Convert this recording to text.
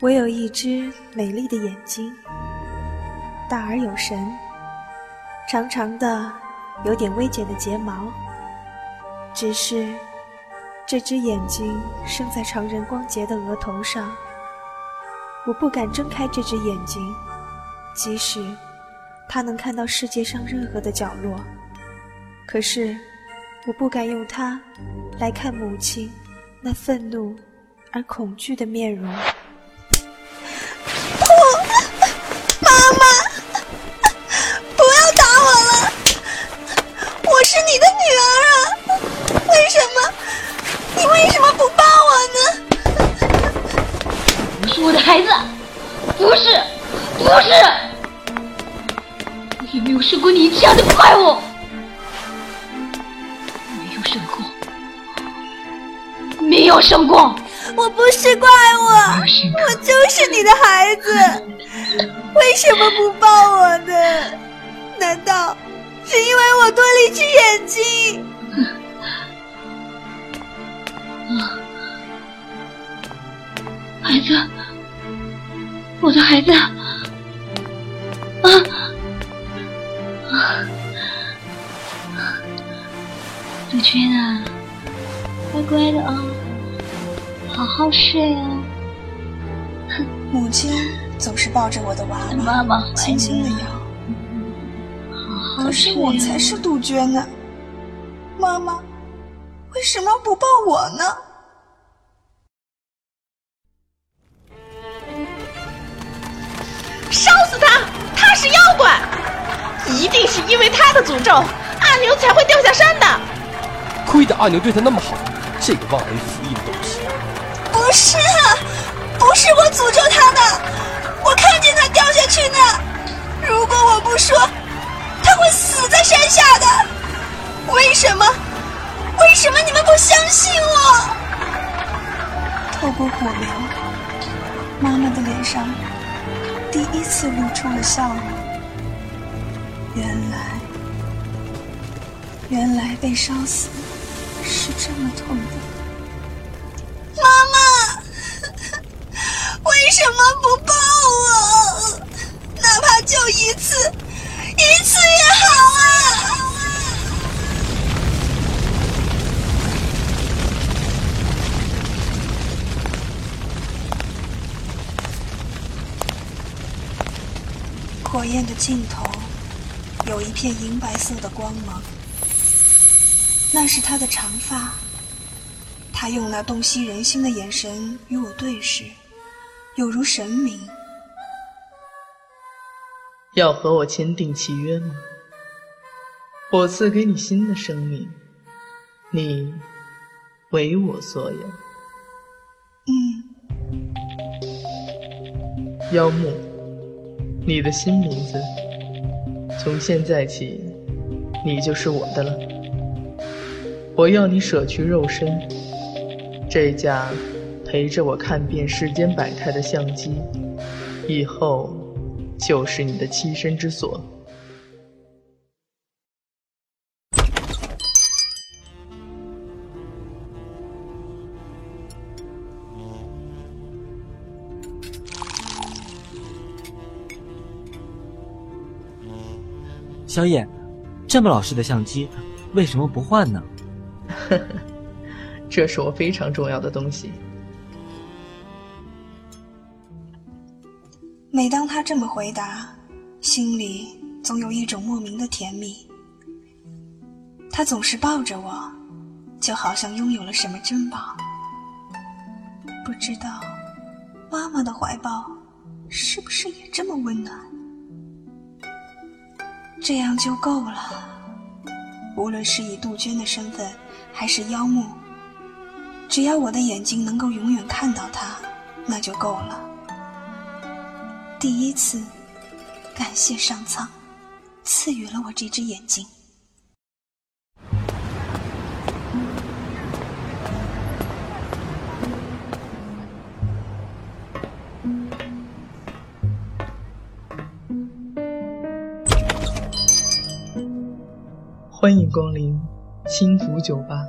我有一只美丽的眼睛，大而有神，长长的、有点微卷的睫毛。只是，这只眼睛生在常人光洁的额头上，我不敢睁开这只眼睛，即使它能看到世界上任何的角落。可是，我不敢用它来看母亲那愤怒而恐惧的面容。不是，我也没有生过你这样的怪物，没有生过，没有生过。我不是怪物，我就是你的孩子，为什么不抱我呢？难道是因为我多了一只眼睛？孩子。我的孩子，杜鹃啊，乖乖的啊，好好睡啊。哼母亲总是抱着我的娃娃，妈妈轻轻的摇。可是我才是杜鹃呢，妈妈为什么不抱我呢？烧死他！他是妖怪，一定是因为他的诅咒，阿牛才会掉下山的。亏得阿牛对他那么好，这个忘恩负义的东西。不是啊，不是我诅咒他的，我看见他掉下去呢。如果我不说，他会死在山下的。为什么？为什么你们不相信我？透过火苗，妈妈的脸上。第一次露出了笑容。原来，原来被烧死是这么痛的。妈妈，为什么不抱我？哪怕就一次，一次也好啊！火焰的尽头，有一片银白色的光芒，那是他的长发。他用那洞悉人心的眼神与我对视，有如神明。要和我签订契约吗？我赐给你新的生命，你为我所有。嗯，妖木。你的新名字，从现在起，你就是我的了。我要你舍去肉身，这架陪着我看遍世间百态的相机，以后就是你的栖身之所。小野，这么老式的相机，为什么不换呢？呵呵，这是我非常重要的东西。每当他这么回答，心里总有一种莫名的甜蜜。他总是抱着我，就好像拥有了什么珍宝。不知道妈妈的怀抱是不是也这么温暖？这样就够了。无论是以杜鹃的身份，还是妖木，只要我的眼睛能够永远看到他，那就够了。第一次，感谢上苍赐予了我这只眼睛。欢迎光临新福酒吧。